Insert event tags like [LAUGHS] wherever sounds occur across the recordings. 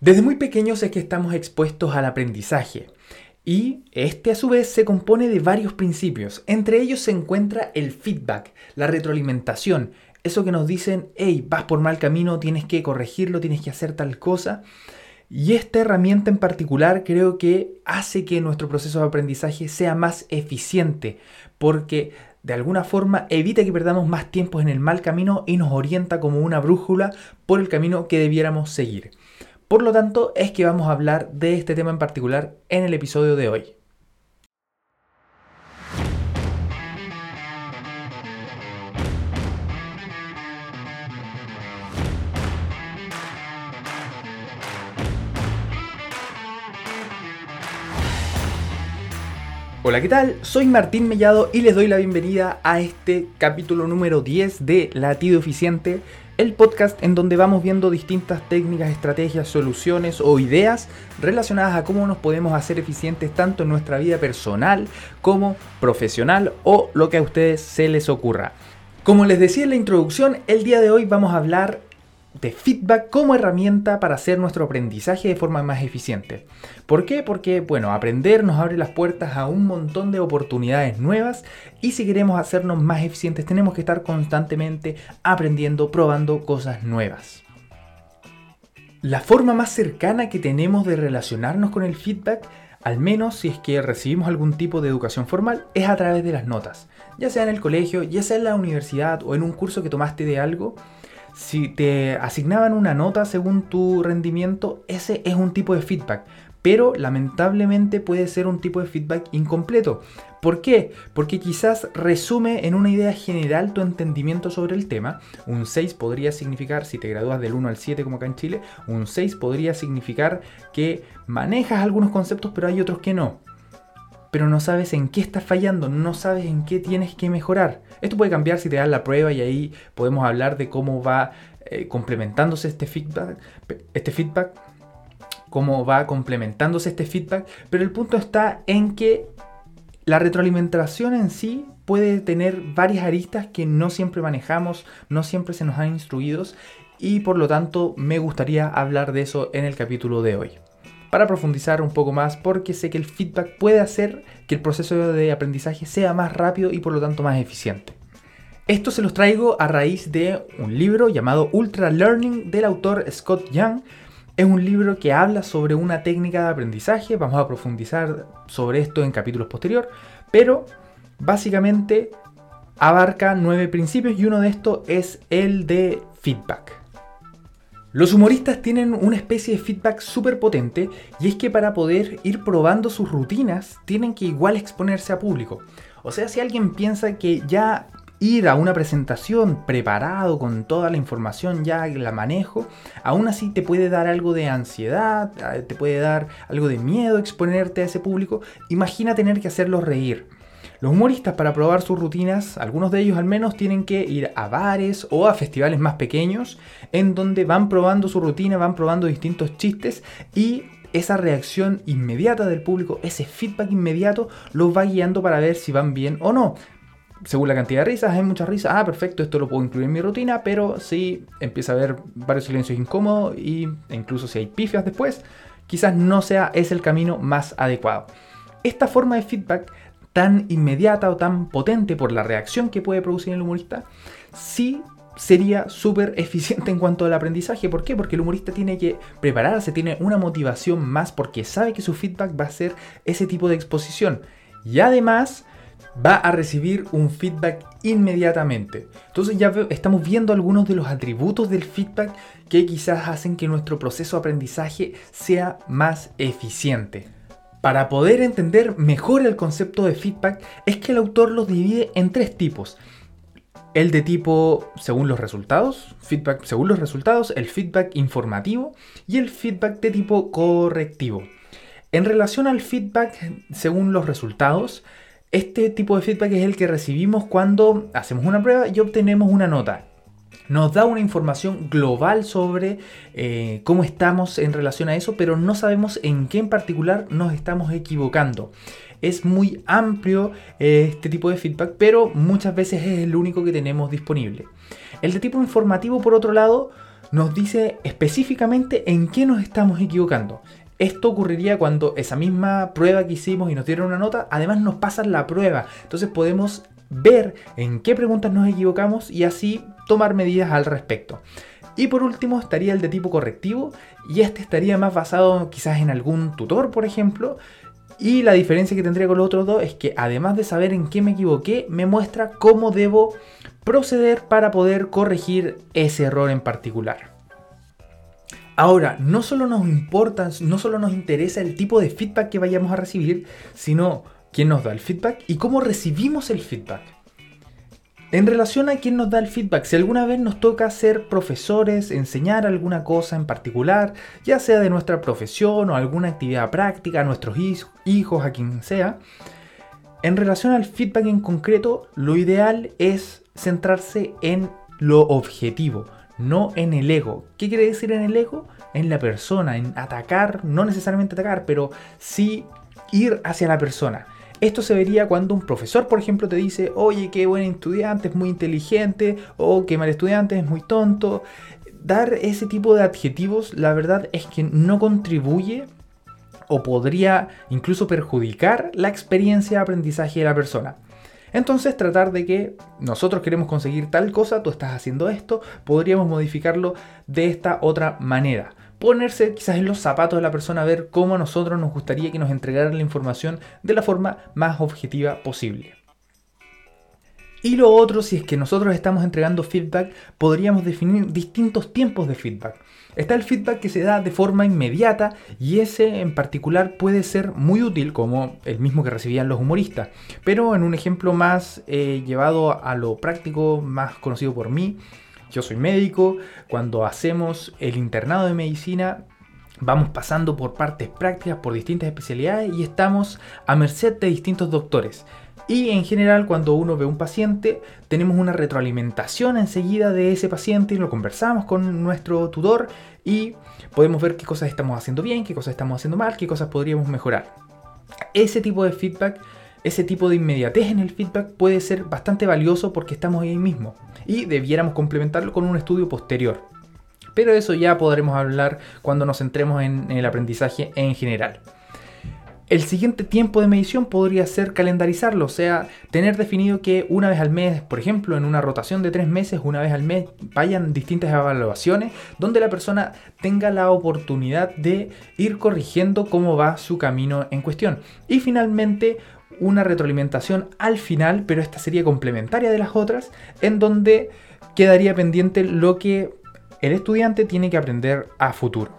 Desde muy pequeños es que estamos expuestos al aprendizaje y este a su vez se compone de varios principios. Entre ellos se encuentra el feedback, la retroalimentación, eso que nos dicen, hey, vas por mal camino, tienes que corregirlo, tienes que hacer tal cosa. Y esta herramienta en particular creo que hace que nuestro proceso de aprendizaje sea más eficiente, porque de alguna forma evita que perdamos más tiempo en el mal camino y nos orienta como una brújula por el camino que debiéramos seguir. Por lo tanto, es que vamos a hablar de este tema en particular en el episodio de hoy. Hola, ¿qué tal? Soy Martín Mellado y les doy la bienvenida a este capítulo número 10 de Latido Eficiente, el podcast en donde vamos viendo distintas técnicas, estrategias, soluciones o ideas relacionadas a cómo nos podemos hacer eficientes tanto en nuestra vida personal como profesional o lo que a ustedes se les ocurra. Como les decía en la introducción, el día de hoy vamos a hablar de feedback como herramienta para hacer nuestro aprendizaje de forma más eficiente. ¿Por qué? Porque, bueno, aprender nos abre las puertas a un montón de oportunidades nuevas y si queremos hacernos más eficientes tenemos que estar constantemente aprendiendo, probando cosas nuevas. La forma más cercana que tenemos de relacionarnos con el feedback al menos si es que recibimos algún tipo de educación formal, es a través de las notas. Ya sea en el colegio, ya sea en la universidad o en un curso que tomaste de algo, si te asignaban una nota según tu rendimiento, ese es un tipo de feedback. Pero lamentablemente puede ser un tipo de feedback incompleto. ¿Por qué? Porque quizás resume en una idea general tu entendimiento sobre el tema. Un 6 podría significar, si te gradúas del 1 al 7 como acá en Chile, un 6 podría significar que manejas algunos conceptos pero hay otros que no pero no sabes en qué estás fallando, no sabes en qué tienes que mejorar. Esto puede cambiar si te dan la prueba y ahí podemos hablar de cómo va eh, complementándose este feedback, este feedback, cómo va complementándose este feedback, pero el punto está en que la retroalimentación en sí puede tener varias aristas que no siempre manejamos, no siempre se nos han instruido y por lo tanto me gustaría hablar de eso en el capítulo de hoy para profundizar un poco más porque sé que el feedback puede hacer que el proceso de aprendizaje sea más rápido y por lo tanto más eficiente. Esto se los traigo a raíz de un libro llamado Ultra Learning del autor Scott Young. Es un libro que habla sobre una técnica de aprendizaje, vamos a profundizar sobre esto en capítulos posteriores, pero básicamente abarca nueve principios y uno de estos es el de feedback. Los humoristas tienen una especie de feedback súper potente y es que para poder ir probando sus rutinas tienen que igual exponerse a público. O sea, si alguien piensa que ya ir a una presentación preparado con toda la información ya la manejo, aún así te puede dar algo de ansiedad, te puede dar algo de miedo exponerte a ese público. Imagina tener que hacerlo reír. Los humoristas para probar sus rutinas, algunos de ellos al menos, tienen que ir a bares o a festivales más pequeños en donde van probando su rutina, van probando distintos chistes y esa reacción inmediata del público, ese feedback inmediato, los va guiando para ver si van bien o no. Según la cantidad de risas, hay muchas risas. Ah, perfecto, esto lo puedo incluir en mi rutina, pero si empieza a haber varios silencios incómodos e incluso si hay pifias después, quizás no sea ese el camino más adecuado. Esta forma de feedback tan inmediata o tan potente por la reacción que puede producir el humorista, sí sería súper eficiente [LAUGHS] en cuanto al aprendizaje. ¿Por qué? Porque el humorista tiene que prepararse, tiene una motivación más porque sabe que su feedback va a ser ese tipo de exposición. Y además va a recibir un feedback inmediatamente. Entonces ya estamos viendo algunos de los atributos del feedback que quizás hacen que nuestro proceso de aprendizaje sea más eficiente. Para poder entender mejor el concepto de feedback es que el autor los divide en tres tipos. El de tipo según los resultados, feedback según los resultados, el feedback informativo y el feedback de tipo correctivo. En relación al feedback según los resultados, este tipo de feedback es el que recibimos cuando hacemos una prueba y obtenemos una nota nos da una información global sobre eh, cómo estamos en relación a eso, pero no sabemos en qué en particular nos estamos equivocando. Es muy amplio eh, este tipo de feedback, pero muchas veces es el único que tenemos disponible. El de tipo informativo, por otro lado, nos dice específicamente en qué nos estamos equivocando. Esto ocurriría cuando esa misma prueba que hicimos y nos dieron una nota, además nos pasan la prueba. Entonces podemos ver en qué preguntas nos equivocamos y así tomar medidas al respecto. Y por último estaría el de tipo correctivo y este estaría más basado quizás en algún tutor, por ejemplo. Y la diferencia que tendría con los otros dos es que además de saber en qué me equivoqué, me muestra cómo debo proceder para poder corregir ese error en particular. Ahora, no solo nos importa, no solo nos interesa el tipo de feedback que vayamos a recibir, sino quién nos da el feedback y cómo recibimos el feedback. En relación a quién nos da el feedback, si alguna vez nos toca ser profesores, enseñar alguna cosa en particular, ya sea de nuestra profesión o alguna actividad práctica, a nuestros hijos, a quien sea, en relación al feedback en concreto, lo ideal es centrarse en lo objetivo, no en el ego. ¿Qué quiere decir en el ego? En la persona, en atacar, no necesariamente atacar, pero sí ir hacia la persona. Esto se vería cuando un profesor, por ejemplo, te dice, oye, qué buen estudiante, es muy inteligente, o qué mal estudiante, es muy tonto. Dar ese tipo de adjetivos, la verdad es que no contribuye o podría incluso perjudicar la experiencia de aprendizaje de la persona. Entonces tratar de que nosotros queremos conseguir tal cosa, tú estás haciendo esto, podríamos modificarlo de esta otra manera. Ponerse quizás en los zapatos de la persona, a ver cómo a nosotros nos gustaría que nos entregaran la información de la forma más objetiva posible. Y lo otro, si es que nosotros estamos entregando feedback, podríamos definir distintos tiempos de feedback. Está el feedback que se da de forma inmediata y ese en particular puede ser muy útil como el mismo que recibían los humoristas. Pero en un ejemplo más eh, llevado a lo práctico, más conocido por mí, yo soy médico, cuando hacemos el internado de medicina vamos pasando por partes prácticas, por distintas especialidades y estamos a merced de distintos doctores. Y en general cuando uno ve un paciente tenemos una retroalimentación enseguida de ese paciente y lo conversamos con nuestro tutor y podemos ver qué cosas estamos haciendo bien, qué cosas estamos haciendo mal, qué cosas podríamos mejorar. Ese tipo de feedback, ese tipo de inmediatez en el feedback puede ser bastante valioso porque estamos ahí mismo y debiéramos complementarlo con un estudio posterior. Pero eso ya podremos hablar cuando nos centremos en el aprendizaje en general. El siguiente tiempo de medición podría ser calendarizarlo, o sea, tener definido que una vez al mes, por ejemplo, en una rotación de tres meses, una vez al mes, vayan distintas evaluaciones donde la persona tenga la oportunidad de ir corrigiendo cómo va su camino en cuestión. Y finalmente, una retroalimentación al final, pero esta sería complementaria de las otras, en donde quedaría pendiente lo que el estudiante tiene que aprender a futuro.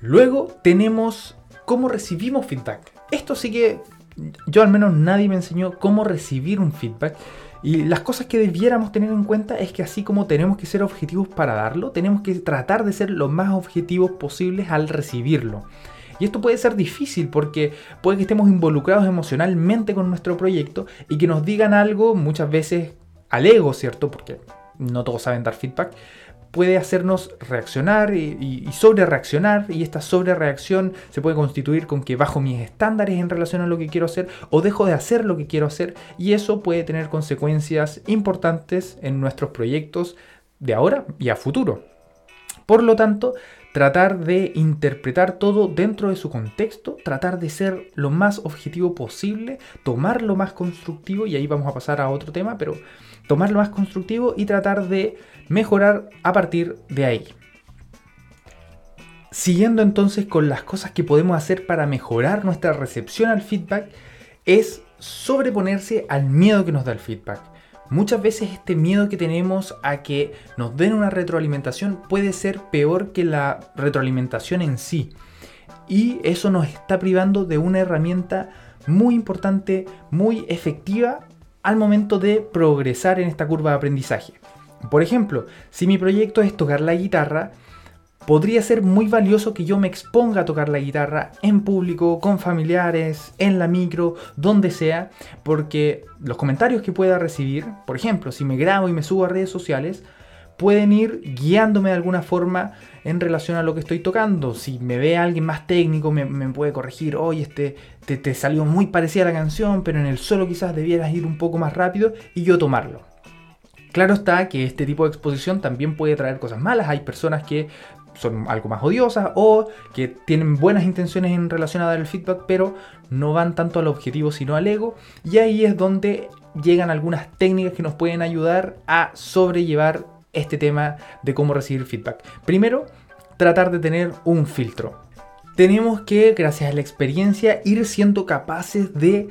Luego tenemos cómo recibimos feedback. Esto sí que yo al menos nadie me enseñó cómo recibir un feedback. Y las cosas que debiéramos tener en cuenta es que así como tenemos que ser objetivos para darlo, tenemos que tratar de ser lo más objetivos posibles al recibirlo. Y esto puede ser difícil porque puede que estemos involucrados emocionalmente con nuestro proyecto y que nos digan algo muchas veces al ego, ¿cierto? Porque no todos saben dar feedback, puede hacernos reaccionar y, sobre reaccionar y esta sobre reacción se puede constituir con que bajo mis estándares en relación a lo que quiero hacer o dejo de hacer lo que quiero hacer y eso puede tener consecuencias importantes en nuestros proyectos de ahora y a futuro. Por lo tanto, tratar de interpretar todo dentro de su contexto, tratar de ser lo más objetivo posible, tomar lo más constructivo, y ahí vamos a pasar a otro tema, pero tomar lo más constructivo y tratar de mejorar a partir de ahí. Siguiendo entonces con las cosas que podemos hacer para mejorar nuestra recepción al feedback, es sobreponerse al miedo que nos da el feedback. Muchas veces este miedo que tenemos a que nos den una retroalimentación puede ser peor que la retroalimentación en sí. Y eso nos está privando de una herramienta muy importante, muy efectiva al momento de progresar en esta curva de aprendizaje. Por ejemplo, si mi proyecto es tocar la guitarra, podría ser muy valioso que yo me exponga a tocar la guitarra en público, con familiares, en la micro, donde sea, porque los comentarios que pueda recibir, por ejemplo, si me grabo y me subo a redes sociales, pueden ir guiándome de alguna forma en relación a lo que estoy tocando. Si me ve alguien más técnico, me, puede corregir, oye, este, te, te salió muy parecida la canción, pero en el solo quizás debieras ir un poco más rápido y yo tomarlo. Claro está que este tipo de exposición también puede traer cosas malas. Hay personas que son algo más odiosas o que tienen buenas intenciones en relación a dar el feedback, pero no van tanto al objetivo sino al ego. Y ahí es donde llegan algunas técnicas que nos pueden ayudar a sobrellevar este tema de cómo recibir feedback. Primero, tratar de tener un filtro. Tenemos que, gracias a la experiencia, ir siendo capaces de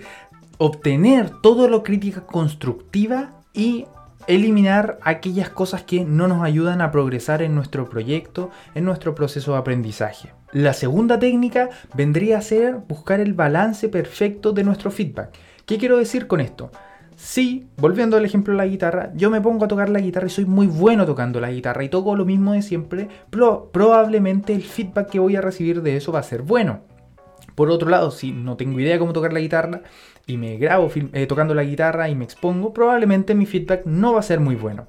obtener todo lo crítica constructiva y eliminar aquellas cosas que no nos ayudan a progresar en nuestro proyecto, en nuestro proceso de aprendizaje. La segunda técnica vendría a ser buscar el balance perfecto de nuestro feedback. ¿Qué quiero decir con esto? Si, volviendo al ejemplo de la guitarra, yo me pongo a tocar la guitarra y soy muy bueno tocando la guitarra y toco lo mismo de siempre, probablemente el feedback que voy a recibir de eso va a ser bueno. Por otro lado, si no tengo idea cómo tocar la guitarra y me grabo eh, tocando la guitarra y me expongo, probablemente mi feedback no va a ser muy bueno.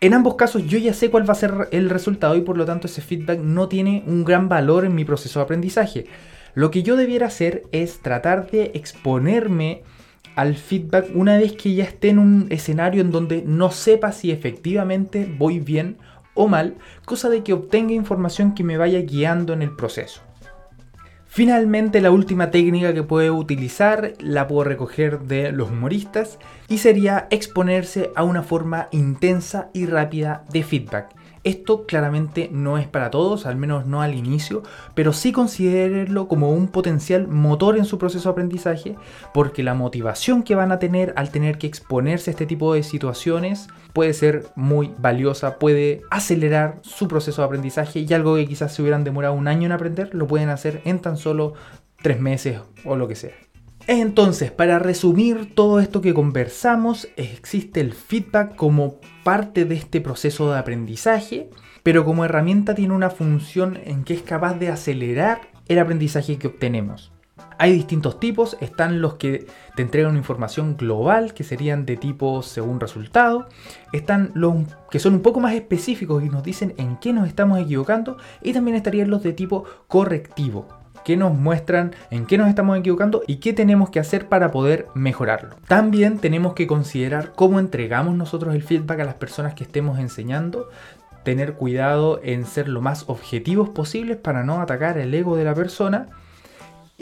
En ambos casos yo ya sé cuál va a ser el resultado y por lo tanto ese feedback no tiene un gran valor en mi proceso de aprendizaje. Lo que yo debiera hacer es tratar de exponerme al feedback una vez que ya esté en un escenario en donde no sepa si efectivamente voy bien o mal, cosa de que obtenga información que me vaya guiando en el proceso. Finalmente, la última técnica que puedo utilizar la puedo recoger de los humoristas y sería exponerse a una forma intensa y rápida de feedback. Esto claramente no es para todos, al menos no al inicio, pero sí considérenlo como un potencial motor en su proceso de aprendizaje, porque la motivación que van a tener al tener que exponerse a este tipo de situaciones puede ser muy valiosa, puede acelerar su proceso de aprendizaje y algo que quizás se hubieran demorado un año en aprender, lo pueden hacer en tan solo tres meses o lo que sea. Entonces, para resumir todo esto que conversamos, existe el feedback como parte de este proceso de aprendizaje, pero como herramienta tiene una función en que es capaz de acelerar el aprendizaje que obtenemos. Hay distintos tipos, están los que te entregan información global, que serían de tipo según resultado, están los que son un poco más específicos y nos dicen en qué nos estamos equivocando, y también estarían los de tipo correctivo, que nos muestran en qué nos estamos equivocando y qué tenemos que hacer para poder mejorarlo. También tenemos que considerar cómo entregamos nosotros el feedback a las personas que estemos enseñando, tener cuidado en ser lo más objetivos posibles para no atacar el ego de la persona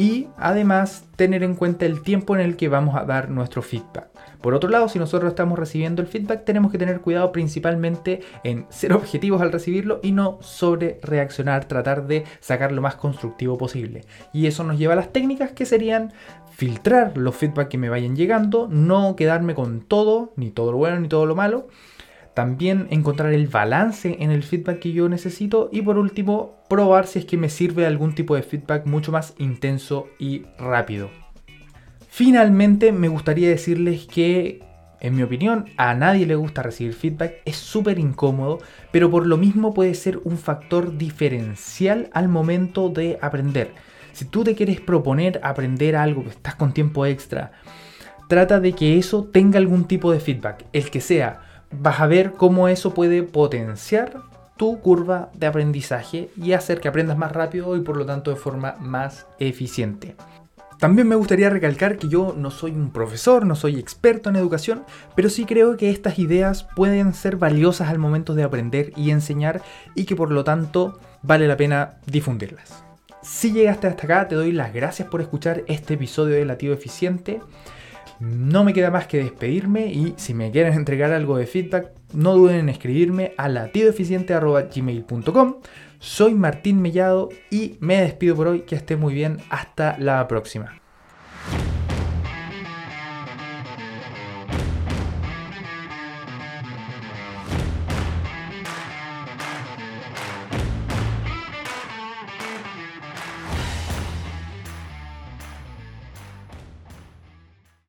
y además tener en cuenta el tiempo en el que vamos a dar nuestro feedback. Por otro lado, si nosotros estamos recibiendo el feedback, tenemos que tener cuidado principalmente en ser objetivos al recibirlo y no sobre reaccionar, tratar de sacar lo más constructivo posible. Y eso nos lleva a las técnicas que serían filtrar los feedback que me vayan llegando, no quedarme con todo, ni todo lo bueno ni todo lo malo, también encontrar el balance en el feedback que yo necesito y por último probar si es que me sirve algún tipo de feedback mucho más intenso y rápido. Finalmente me gustaría decirles que en mi opinión, a nadie le gusta recibir feedback, es súper incómodo, pero por lo mismo puede ser un factor diferencial al momento de aprender. Si tú te quieres proponer aprender algo, que estás con tiempo extra, trata de que eso tenga algún tipo de feedback, el que sea vas a ver cómo eso puede potenciar tu curva de aprendizaje y hacer que aprendas más rápido y por lo tanto de forma más eficiente. También me gustaría recalcar que yo no soy un profesor, no soy experto en educación, pero sí creo que estas ideas pueden ser valiosas al momento de aprender y enseñar y que por lo tanto vale la pena difundirlas. Si llegaste hasta acá, te doy las gracias por escuchar este episodio de Latido Eficiente. No me queda más que despedirme y si me quieren entregar algo de feedback, no duden en escribirme a latidoeficiente.gmail.com. Soy Martín Mellado y me despido por hoy. Que esté muy bien. Hasta la próxima.